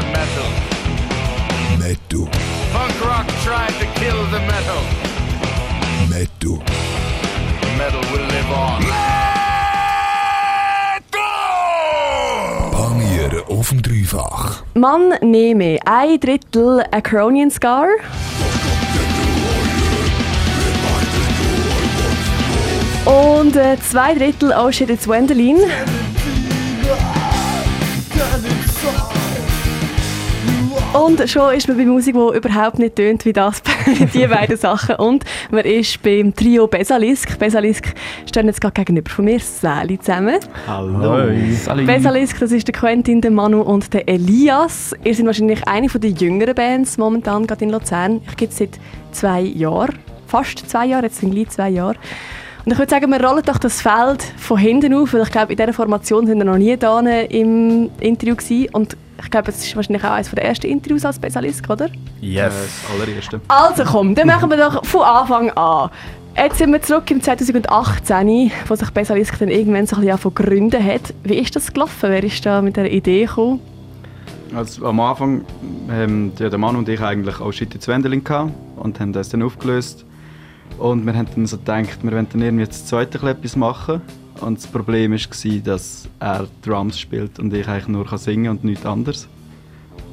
the metal. Metal. Punk rock tried to kill the metal. Metal. Metal will live on. Panieren auf dem Dreifach. Man nehme ein Drittel Acronian Scar. Und äh, zwei Drittel Oh Shit It's Wendelin. Und schon ist man bei Musik, die überhaupt nicht tönt wie das, die beiden Sachen. Und man ist beim Trio Besalisk. Besalisk stehen jetzt gerade gegenüber von mir, Sally zusammen. Hallo. Besalisk, das ist der Quentin, der Manu und der Elias. Ihr seid wahrscheinlich eine der jüngeren Bands momentan gerade in Luzern. Ich gibt es seit zwei Jahren, fast zwei Jahre, jetzt sind gleich zwei Jahre. Und ich würde sagen, wir rollen doch das Feld von hinten auf, weil ich glaube, in dieser Formation sind wir noch nie da im Interview gewesen. Und ich glaube, es ist wahrscheinlich auch eines der ersten Interviews als Besalisk, oder? Yes. Das allererste. Also komm, dann machen wir doch von Anfang an. Jetzt sind wir zurück im 2018, wo sich Besalisk dann irgendwann so ein bisschen von gründen hat. Wie ist das gelaufen? Wer ist da mit der Idee gekommen? Also, am Anfang haben ja, der Mann und ich eigentlich auch Shit ins Wendeling gehabt und haben das dann aufgelöst. Und wir haben dann so gedacht, wir wollen dann irgendwie das zweite etwas machen. Und das Problem war, dass er Drums spielt und ich eigentlich nur singen kann und nichts anderes.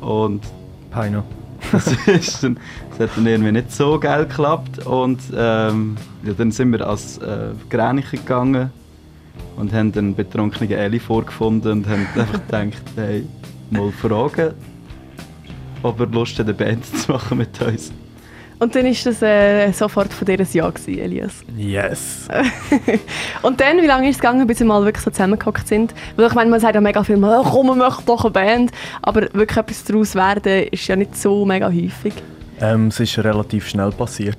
Und Peino. das, ist dann, das hat dann irgendwie nicht so geil geklappt. Und ähm, ja, dann sind wir als äh, Gräniche gegangen und haben dann betrunkene Ellie vorgefunden und haben einfach gedacht, hey, mal fragen, ob er Lust hat, eine Band zu machen mit uns. Und dann war das äh, sofort von dir ein Ja, gewesen, Elias. Yes. und dann, wie lange ist es gegangen, bis wir mal wirklich so zusammengehockt sind? Weil ich meine, man sagt ja mega viel, oh, komm, wir möchten doch eine Band. Aber wirklich etwas daraus werden, ist ja nicht so mega häufig. Ähm, es ist relativ schnell passiert.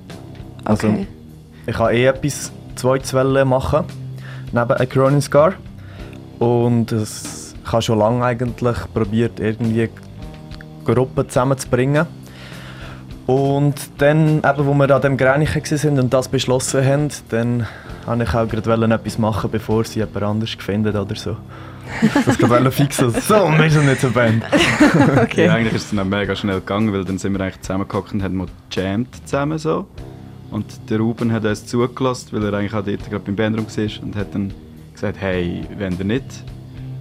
Also, Okay. ich habe eh etwas zweites machen, neben Acronin Scar. Und es, ich habe schon lange eigentlich probiert, irgendwie Gruppen zusammenzubringen. Und dann, eben, wo wir an dem Gränichen waren und das beschlossen haben, dann wollte ich auch gerade etwas machen, bevor sie jemand anders gefunden oder so. Das gerade fix so, so, wir sind nicht so eine Band. Okay. Ja, eigentlich ist es dann auch mega schnell gegangen, weil dann sind wir eigentlich zusammengehockt und haben mal gejammt zusammen so. Und der Ruben hat uns zugelassen, weil er eigentlich auch dort gerade beim Bandraum war und hat dann gesagt, hey, wenn ihr nicht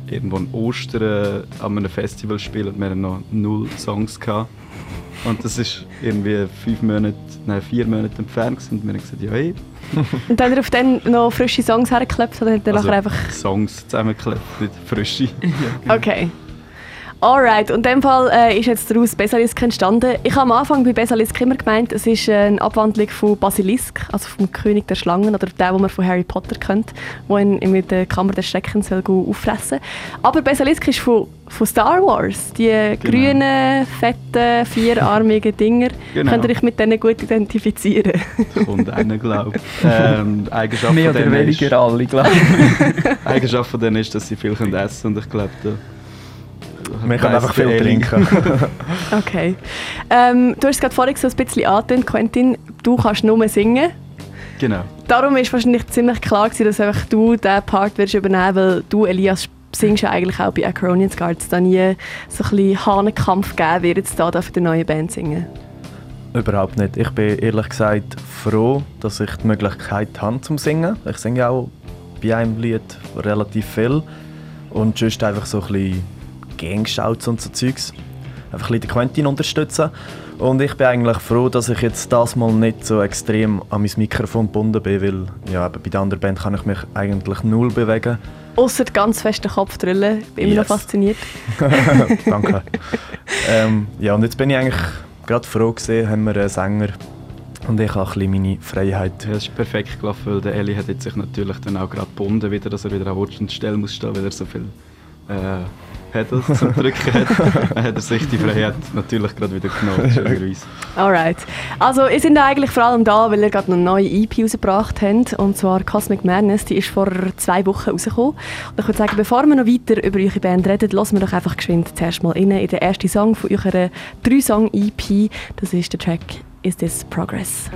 irgendwo in Ostern an einem Festival spielen und wir haben noch null Songs gehabt. Und das ist irgendwie fünf Monate, nein, vier Monate entfernt und wir haben gesagt, ja hey. Und dann auf dann noch frische Songs hergeklappt oder hat er Also nachher einfach... Songs zusammengeklebt, nicht frische. Okay. Alright, und in dem Fall äh, ist jetzt daraus Besalisk entstanden. Ich habe am Anfang bei Besalisk immer gemeint, es ist eine Abwandlung von Basilisk, also vom König der Schlangen oder der, den man von Harry Potter kennt, der ihn mit der Kammer des Schreckens soll auffressen Aber Besalisk ist von, von Star Wars. Die grünen, fetten, vierarmigen Dinger. Genau. Könnt ihr euch mit denen gut identifizieren? Kommt einer, glaube ich. Ähm, Eigenschaft Mehr oder denen ist, weniger alle, glaube ich. Eigenschaft von denen ist, dass sie viel können essen und ich glaube, können weiss einfach viel trinken. Okay. Ähm, du hast es gerade vorhin so ein bisschen angetönt, Quentin. Du kannst nur singen. Genau. Darum ist wahrscheinlich ziemlich klar gewesen, dass einfach du diesen Part wirst übernehmen weil du, Elias, singst ja eigentlich auch bei Acronian Guards, da nie so ein bisschen Hahnenkampf geben wird, jetzt da für die neue Band singen. Überhaupt nicht. Ich bin ehrlich gesagt froh, dass ich die Möglichkeit habe zum Singen. Ich singe auch bei einem Lied relativ viel. Und sonst einfach so ein bisschen Gangshouts und so Zeugs. Einfach ein bisschen den Quentin unterstützen. Und ich bin eigentlich froh, dass ich jetzt das mal nicht so extrem an mein Mikrofon gebunden bin, weil ja, bei der anderen Band kann ich mich eigentlich null bewegen. Außer ganz fest den Kopf drüllen. Ich bin immer noch Yes. fasziniert. Danke. ähm, ja, und jetzt bin ich eigentlich gerade froh gesehen, haben wir einen Sänger und ich habe ein bisschen meine Freiheit. Ja, es ist perfekt gelaufen, weil der Eli hat jetzt sich natürlich dann auch gerade gebunden, wieder, dass er wieder an Wurst und Stelle muss stehen, weil er so viel äh, Pedals zum Drücken hat. Dann hat er sich die Freiheit natürlich gerade wieder genommen. Alright. Also, ihr seid eigentlich vor allem da, weil ihr gerade eine neue EP rausgebracht habt. Und zwar Cosmic Madness. Die ist vor zwei Wochen rausgekommen. Und ich würde sagen, bevor wir noch weiter über eure Band reden, lassen wir doch einfach geschwind zuerst mal rein in den ersten Song von eurer Drei-Song-EP. Das ist der Track Is This Progress?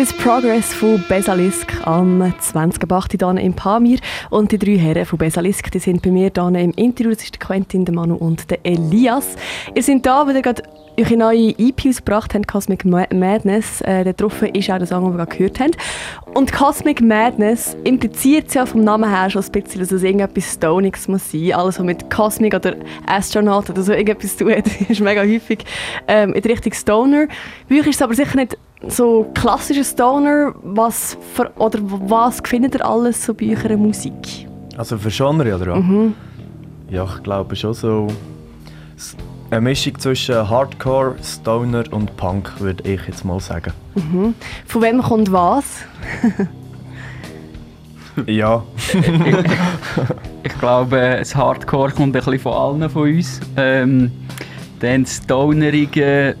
Ist Progress von Besalisk am 20.08. hier im Pamir. Und die drei Herren von Besalisk die sind bei mir hier im Interview. Das ist der Quentin, der Manu und der Elias. Ihr seid da, weil ihr gerade eure neue EP ausgebracht habt, Cosmic Ma- Madness. Äh, da drauf ist auch der Song, den wir gerade gehört haben. Und Cosmic Madness impliziert ja vom Namen her schon ein bisschen, dass es irgendetwas Stoniges muss sein. Alles, was mit Cosmic oder Astronaut oder so irgendetwas zu tun hat, ist mega häufig ähm, in Richtung Stoner. Bei euch ist es aber sicher nicht so klassischer Stoner. Was, für, oder was findet ihr alles so bei eurer Musik? Also für Genre, oder was? Ja, ich glaube schon so... Eine Mischung zwischen Hardcore, Stoner und Punk, würde ich jetzt mal sagen. Von wem kommt was? Ja, Ich glaube, das Hardcore kommt ein bisschen von allen von uns. Ähm, dann das Stonerige, äh,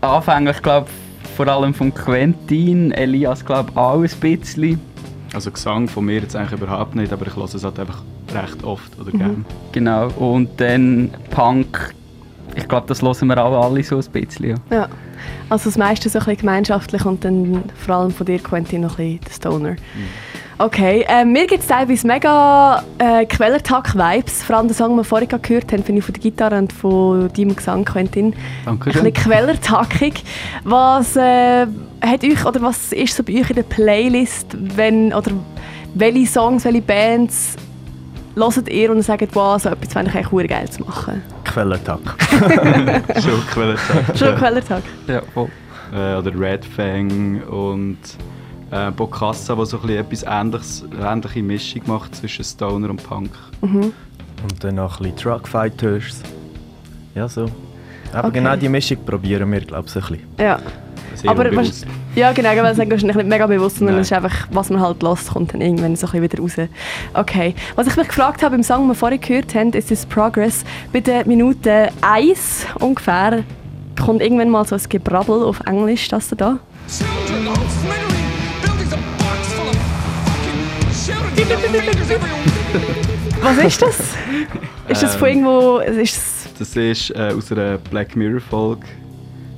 anfänglich glaube vor allem von Quentin, Elias glaube auch ein bisschen. Also Gesang von mir jetzt eigentlich überhaupt nicht, aber ich höre es halt einfach recht oft oder gern. Genau. Und dann Punk, ich glaube, das hören wir auch alle so ein bisschen. Ja. Ja. Also das meiste so ein bisschen gemeinschaftlich und dann vor allem von dir, Quentin, noch ein bisschen der Stoner. Okay, ähm, mir gibt es teilweise mega äh, Quellertag-Vibes. Vor allem der Song, den wir vorhin gehört haben, finde ich von der Gitarre und von deinem Gesang, Quentin. Danke Ein bisschen quellertackig. Was äh, hat euch, oder was ist so bei euch in der Playlist, wenn, oder welche Songs, welche Bands hört ihr und sagt, wow, so etwas fände ich eigentlich geil zu machen? Quellertag. Schon Quellertag. Schon Quellertag. Ja, voll. äh, oder Red Fang und äh, Bokassa, der so ein bisschen etwas Ähnliches, ähnliche Mischung macht zwischen Stoner und Punk. Und dann noch ein bisschen Truck Fighters. Ja, so. Aber Okay. genau die Mischung probieren wir, glaube ich, ein bisschen. Ja. Sehr Aber was- Ja, genau, weil es ist wahrscheinlich nicht mega bewusst, sondern es ist einfach, was man halt lässt, kommt dann irgendwann so ein bisschen wieder raus. Okay. Was ich mich gefragt habe im Song, den wir vorhin gehört haben, ist das Progress. Bei der Minute 1 ungefähr kommt irgendwann mal so ein Gebrabbel auf Englisch, das da. Children Was ist das? ist das von irgendwo... Ist das, Das ist äh, aus einer Black Mirror Folge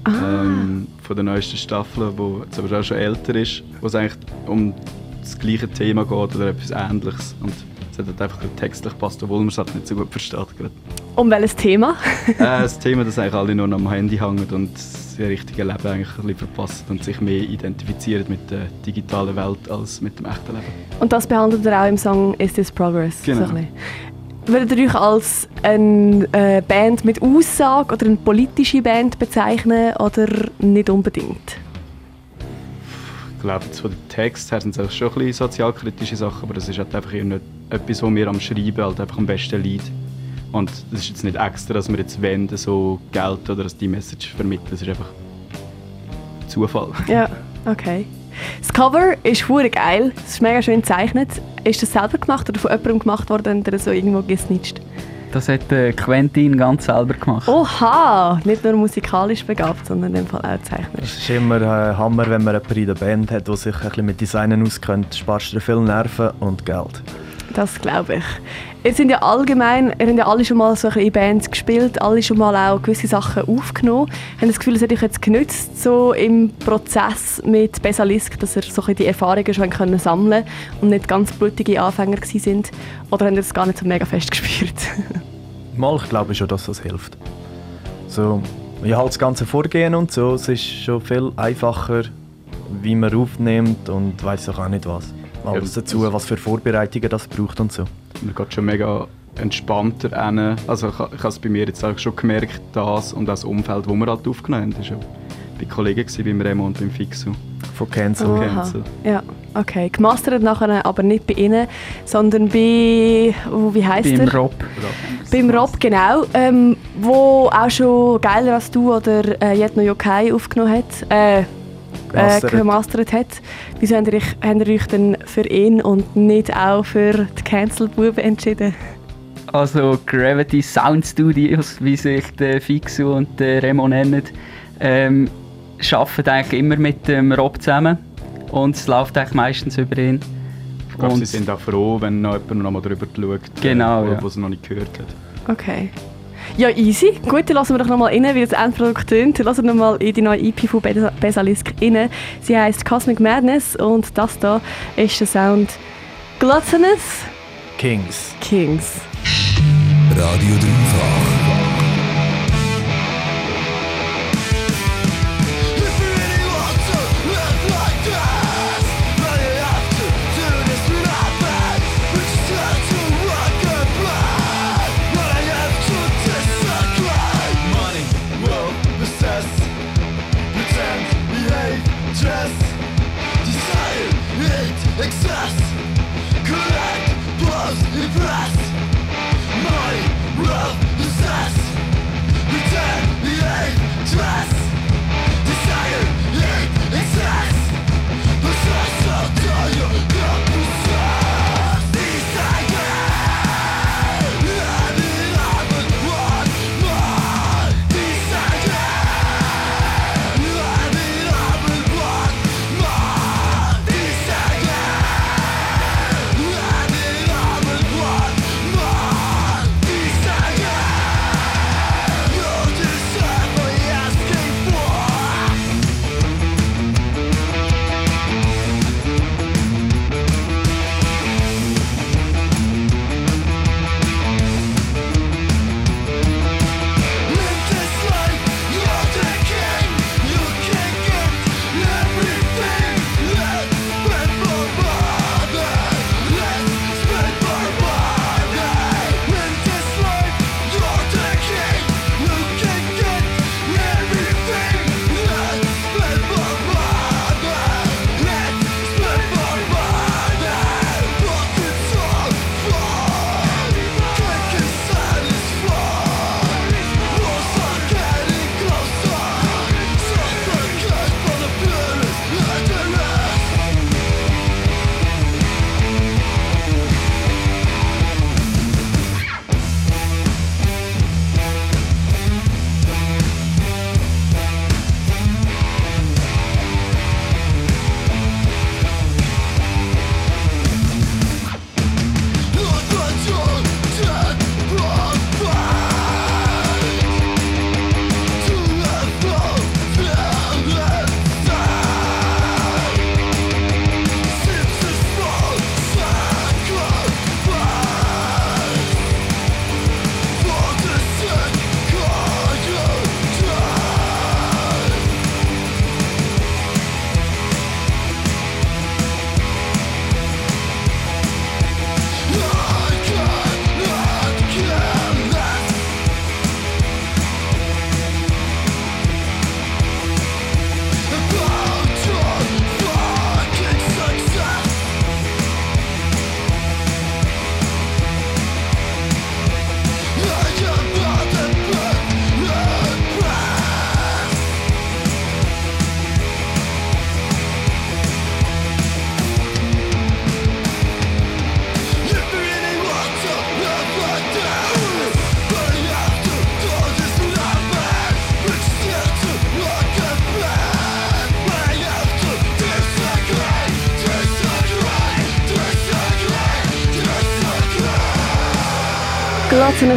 Ah. ähm, von der neuesten Staffel, wo jetzt aber auch schon älter ist, wo es eigentlich um das gleiche Thema geht oder etwas Ähnliches. Und es hat halt einfach textlich passt, obwohl man es halt nicht so gut versteht. gerade. um welches Thema? äh, das Thema, dass eigentlich alle nur noch am Handy hängen und das richtige Leben eigentlich ein bisschen verpassen und sich mehr identifizieren mit der digitalen Welt als mit dem echten Leben. Und das behandelt er auch im Song Is This Progress? Genau. So. Würdet ihr euch als eine äh, Band mit Aussage oder eine politische Band bezeichnen oder nicht unbedingt? Ich glaube, von den Text her sind es schon ein bisschen sozialkritische Sachen, aber das ist halt einfach nicht etwas, was wir am Schreiben halt einfach am besten liegt. Und das ist jetzt nicht extra, dass wir jetzt wenden, so Geld oder dass die Message vermitteln. Es ist einfach Zufall. Ja, okay. Das Cover ist hure geil. Es ist mega schön gezeichnet. Ist das selber gemacht oder von jemandem gemacht worden, der so irgendwo gesnitcht? Das hat äh, Quentin ganz selber gemacht. Oha! Nicht nur musikalisch begabt, sondern in dem Fall auch Es zeichnet. ist immer äh, Hammer, wenn man jemanden in der Band hat, der sich ein bisschen mit Designen auskennt. Sparst du viel Nerven und Geld. Das glaube ich. Ihr sind ja allgemein, ihr habt ja alle schon mal so in Bands gespielt, alle schon mal auch gewisse Sachen aufgenommen. Habt ihr das Gefühl, es hat euch jetzt genützt, so im Prozess mit Besalisk, dass ihr so die Erfahrungen schon können sammeln und nicht ganz blutige Anfänger gewesen sind? Oder habt ihr das gar nicht so mega fest gespürt? Mal, ich glaube schon, dass das hilft. So, ja, halt das ganze Vorgehen und so, es ist schon viel einfacher, wie man aufnimmt und weiß auch nicht was. Alles Ja, dazu, was für Vorbereitungen das braucht und so. Man geht schon mega entspannter hin. Also ich, ich habe es bei mir jetzt auch schon gemerkt, das und das Umfeld, wo wir halt aufgenommen haben. Das war bei Kollegen, gewesen, beim Remo und beim Fixu. Von Cancel. Aha. Cancel. Ja, okay. Gemastert nachher aber nicht bei Ihnen, sondern bei, oh, wie heisst Beim er? Rob. Beim Rob, genau. Ähm, wo auch schon «Geiler als du» oder äh, «Jet no Yokai» aufgenommen hat. Äh, äh, Gemastert. gemastert hat. Wieso habt ihr, euch, habt ihr euch denn für ihn und nicht auch für die Cancel-Buben entschieden? Also Gravity Sound Studios, wie sich der Fixu und der Remo nennen, ähm, arbeiten eigentlich immer mit dem Rob zusammen. Und es läuft eigentlich meistens über ihn. Ich glaube, sie sind auch froh, wenn noch jemand noch mal drüber schaut, Genau, äh, wo, ja. wo sie noch nicht gehört hat. Okay. Ja, easy. Gut, dann lassen wir doch nochmal rein, wie das Endprodukt tönt. Lassen wir nochmal in die neue EP von Bes- Besalisk rein. Sie heisst Cosmic Madness und das da ist der Sound Gluttonous Kings. Kings. Radio Dreifach.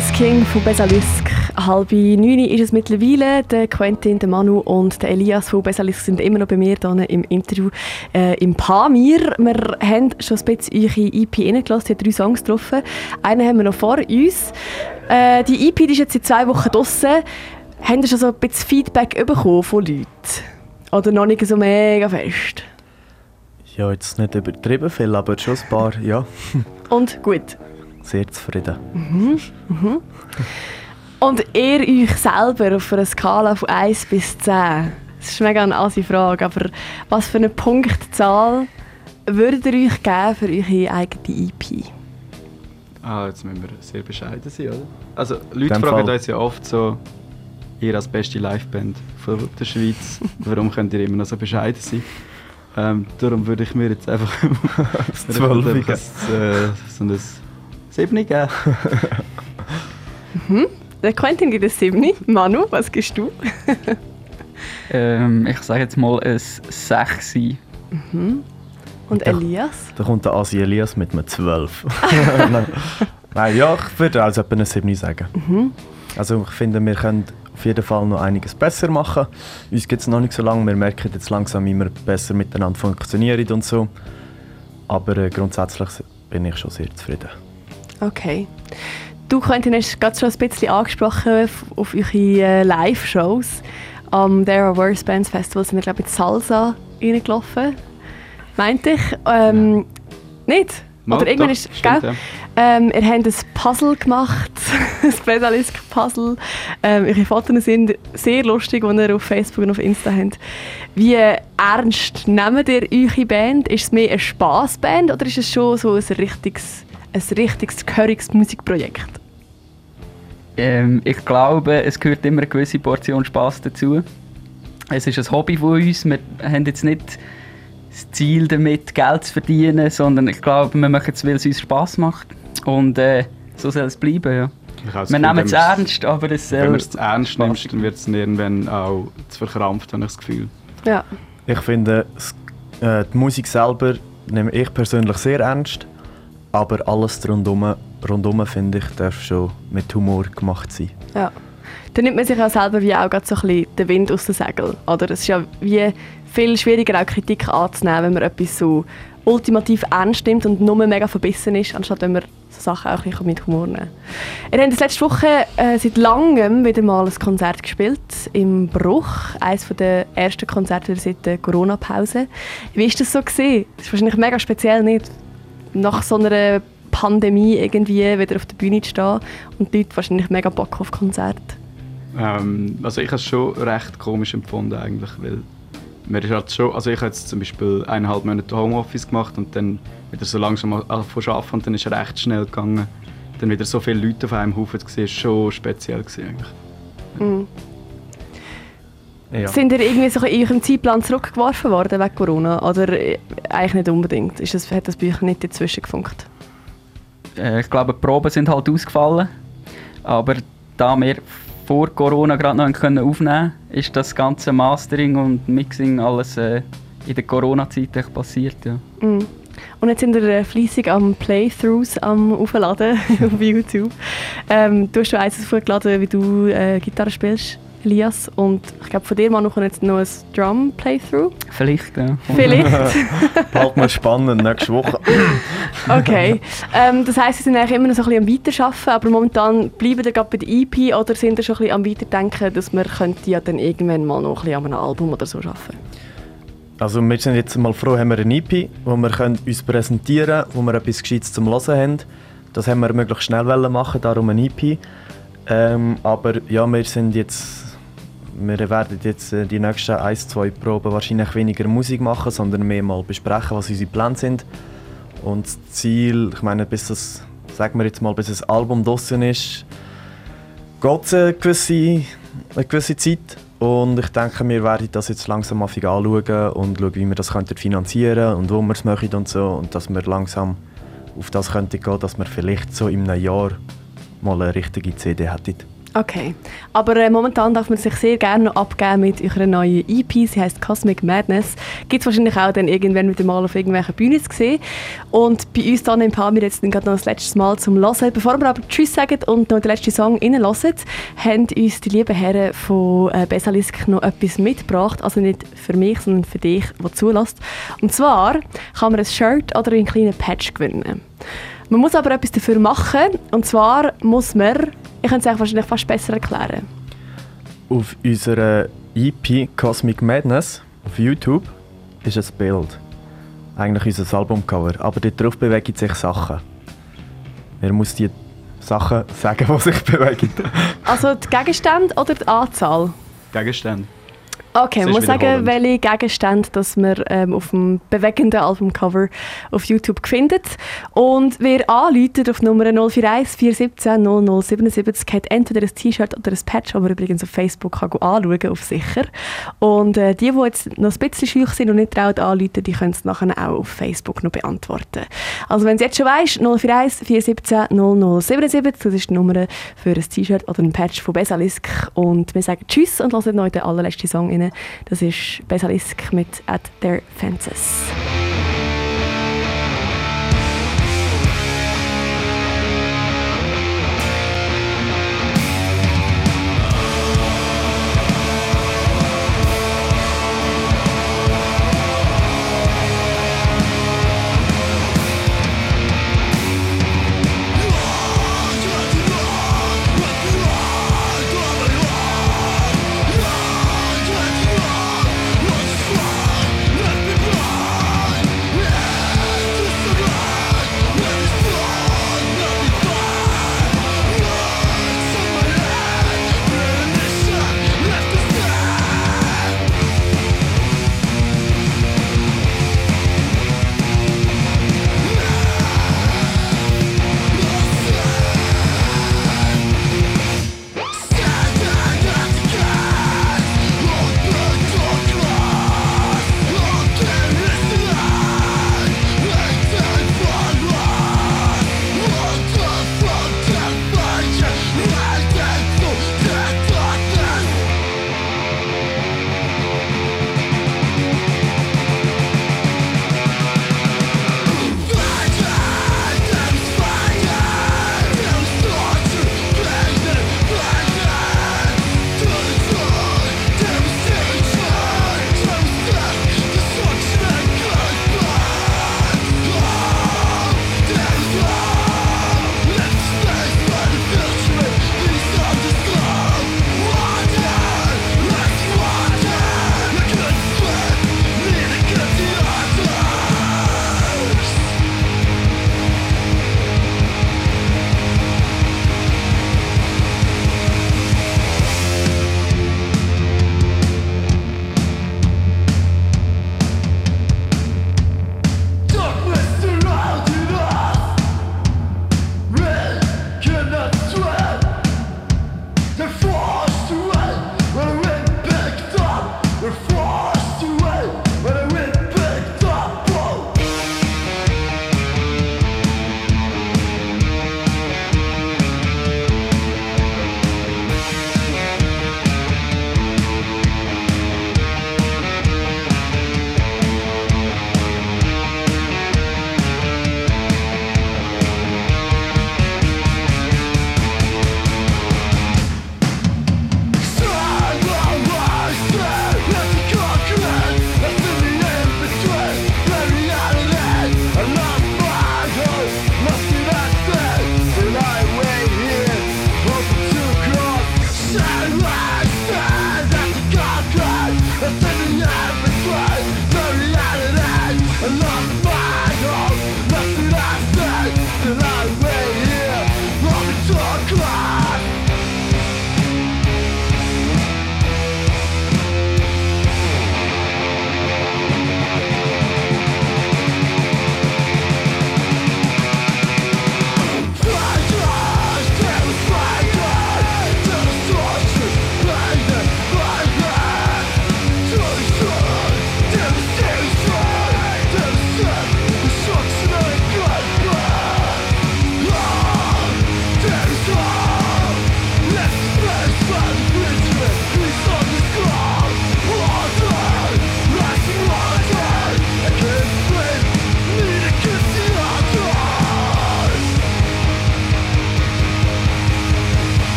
Gluttonous King von Besalisk. Halb neun ist es mittlerweile. Der Quentin, der Manu und der Elias von Besalisk sind immer noch bei mir hier im Interview äh, im Pamir. Wir haben schon ein bisschen eure EP reingelassen. Sie hat drei Songs getroffen. Einen haben wir noch vor uns. Äh, die EP die ist jetzt seit zwei Wochen draussen. Haben ihr schon so ein bisschen Feedback bekommen von Leuten? Oder noch nicht so mega fest? Ja, jetzt nicht übertrieben viel, aber schon ein paar, ja. Und gut. Sehr zufrieden. Und ihr euch selber auf einer Skala von 1 bis 10? Das ist mega eine asse Frage, aber was für eine Punktzahl würdet ihr euch geben für eure eigene E EP? Ah, jetzt müssen wir sehr bescheiden sein, oder? Also, Leute dem fragen Fall. uns ja oft so, ihr als beste Liveband von der Schweiz, warum könnt ihr immer noch so bescheiden sein? Ähm, darum würde ich mir jetzt einfach Das Zwölfige. einfach ein, äh, so ein 7 geben. Der Quentin gibt es 7. Manu, was gibst du? Ähm, ich sage jetzt mal ein 6. Und Elias? Da kommt der Asi Elias mit einem 12. Nein. Nein, ja, ich würde also etwa eine 7 sagen. Also ich finde, wir können auf jeden Fall noch einiges besser machen. Uns gibt es noch nicht so lange, wir merken jetzt langsam, wie wir besser miteinander funktionieren und so. Aber äh, grundsätzlich bin ich schon sehr zufrieden. Okay. Du, Quentin, hast gerade schon ein bisschen angesprochen auf, eure äh, Live-Shows. Am There Are Worse Bands Festival sind wir, glaube ich, in Salsa reingelaufen. Meint ich? Ähm, Nicht? Mal, Oder irgendwann doch, ist, stimmt, gell? Ähm, ihr habt ein Puzzle gemacht, ein Pedalisk-Puzzle. Ähm, eure Fotos sind sehr lustig, die ihr auf Facebook und auf Insta habt. Wie ernst nehmt ihr eure Band? Ist es mehr eine Spaßband oder ist es schon so ein richtiges, ein richtiges, gehöriges Musikprojekt? Ähm, ich glaube, es gehört immer eine gewisse Portion Spaß dazu. Es ist ein Hobby von uns. Wir haben jetzt nicht das Ziel damit, Geld zu verdienen, sondern ich glaube, wir machen es, weil es uns Spaß macht. Und äh, so soll es bleiben. Ja. Wir Gefühl, nehmen es ernst, aber es soll... Wenn man es ernst nimmt, spaßig dann wird es irgendwann auch zu verkrampft, habe ich das Gefühl. Ja. Ich finde, äh, die Musik selber nehme ich persönlich sehr ernst, aber alles rundum, rundum finde ich, darf schon mit Humor gemacht sein. Ja. Dann nimmt man sich auch selber wie auch so ein bisschen den Wind aus den Segeln. Es ist ja wie viel schwieriger, auch Kritik anzunehmen, wenn man etwas so ultimativ ernst nimmt und nur mega verbissen ist, anstatt wenn man so Sachen auch ein mit Humor nehmen Ihr habt letzte Woche äh, seit langem wieder mal ein Konzert gespielt im Bruch. Eines der ersten Konzerte seit der Corona-Pause. Wie war das so? Gewesen? Das ist wahrscheinlich mega speziell, nicht? Nach so einer Pandemie irgendwie wieder auf der Bühne zu stehen und die Leute wahrscheinlich mega Bock auf Konzerte. Ähm, also ich habe es schon recht komisch empfunden eigentlich, weil mir ist halt schon, also ich habe jetzt zum Beispiel eineinhalb Monate Homeoffice gemacht und dann wieder so langsam angefangen zu arbeiten und dann ist es recht schnell gegangen. Dann wieder so viele Leute auf einem Haufen sehen, ist schon speziell gewesen eigentlich. Mhm. Ja. Sind ihr irgendwie so in eurem Zeitplan zurückgeworfen worden wegen Corona? Oder äh, eigentlich nicht unbedingt? Ist das, hat das bei euch nicht dazwischen gefunkt? Äh, ich glaube, die Proben sind halt ausgefallen. Aber da wir vor Corona gerade noch können aufnehmen konnten, ist das ganze Mastering und Mixing alles äh, in der Corona-Zeit passiert. Ja. Mhm. Und jetzt sind wir äh, fleissig am Playthroughs am Aufladen auf YouTube. Ähm, du hast schon eins aufgeladen, wie du äh, Gitarre spielst, Elias. Und ich glaube, von dir mal noch jetzt noch ein Drum-Playthrough. Vielleicht, ja. Vielleicht. Bald mal spannend, nächste Woche. Okay. Ähm, das heisst, Sie sind eigentlich immer noch so ein bisschen am Weiterarbeiten, aber momentan bleiben Sie gerade bei der EP oder sind Sie schon ein bisschen am Weiterdenken, dass wir könnte ja dann irgendwann mal noch ein bisschen an einem Album oder so arbeiten? Also wir sind jetzt mal froh, haben wir eine EP, wo wir können uns präsentieren können, wo wir etwas Gescheites zum Hören haben. Das haben wir möglichst schnell wollen machen, darum eine EP. Ähm, aber ja, wir sind jetzt... Wir werden jetzt äh, die nächsten ein, zwei Proben wahrscheinlich weniger Musik machen, sondern mehr mal besprechen, was unsere Pläne sind. Und das Ziel, ich meine, bis das, sagen wir jetzt mal, bis das Album draussen ist, geht es eine gewisse, eine gewisse Zeit. Und ich denke, wir werden das jetzt langsam anfangen anschauen und schauen, wie wir das finanzieren und wo wir es machen und so. Und dass wir langsam auf das könnten gehen, dass wir vielleicht so in einem Jahr mal eine richtige CD hätten. Okay. Aber äh, momentan darf man sich sehr gerne noch abgeben mit eurer neuen EP. Sie heißt Cosmic Madness. Gibt es wahrscheinlich auch dann irgendwann wieder mal auf irgendwelchen Bühnen zu sehen. Und bei uns dann Paar wir jetzt gerade noch das letzte Mal zum Hören. Bevor wir aber Tschüss sagen und noch den letzten Song reinhören, haben uns die lieben Herren von äh, Besalisk noch etwas mitgebracht. Also nicht für mich, sondern für dich, der zulässt. Und zwar kann man ein Shirt oder einen kleinen Patch gewinnen. Man muss aber etwas dafür machen. Und zwar muss man, ich könnte es euch wahrscheinlich fast besser erklären. Auf unserer EP Cosmic Madness auf YouTube ist ein Bild. Eigentlich unser Albumcover. Aber dort drauf bewegen sich Sachen. Er muss die Sachen sagen, die sich bewegen. Also die Gegenstände oder die Anzahl? Gegenstände. Okay, ist muss sagen, welche Gegenstände dass man ähm, auf dem bewegenden Albumcover auf YouTube findet. Und wer anläutet auf Nummer 041 417 0077 hat entweder ein T-Shirt oder ein Patch, das man übrigens auf Facebook kann anschauen auf sicher. Und äh, die, die jetzt noch ein bisschen schüch sind und nicht traut anläuten, die können es nachher auch auf Facebook noch beantworten. Also wenn du jetzt schon weißt, 041 417 0077, das ist die Nummer für ein T-Shirt oder ein Patch von Besalisk. Und wir sagen Tschüss und hören noch den allerletzten Song Das ist Besalisk mit At Their Fences.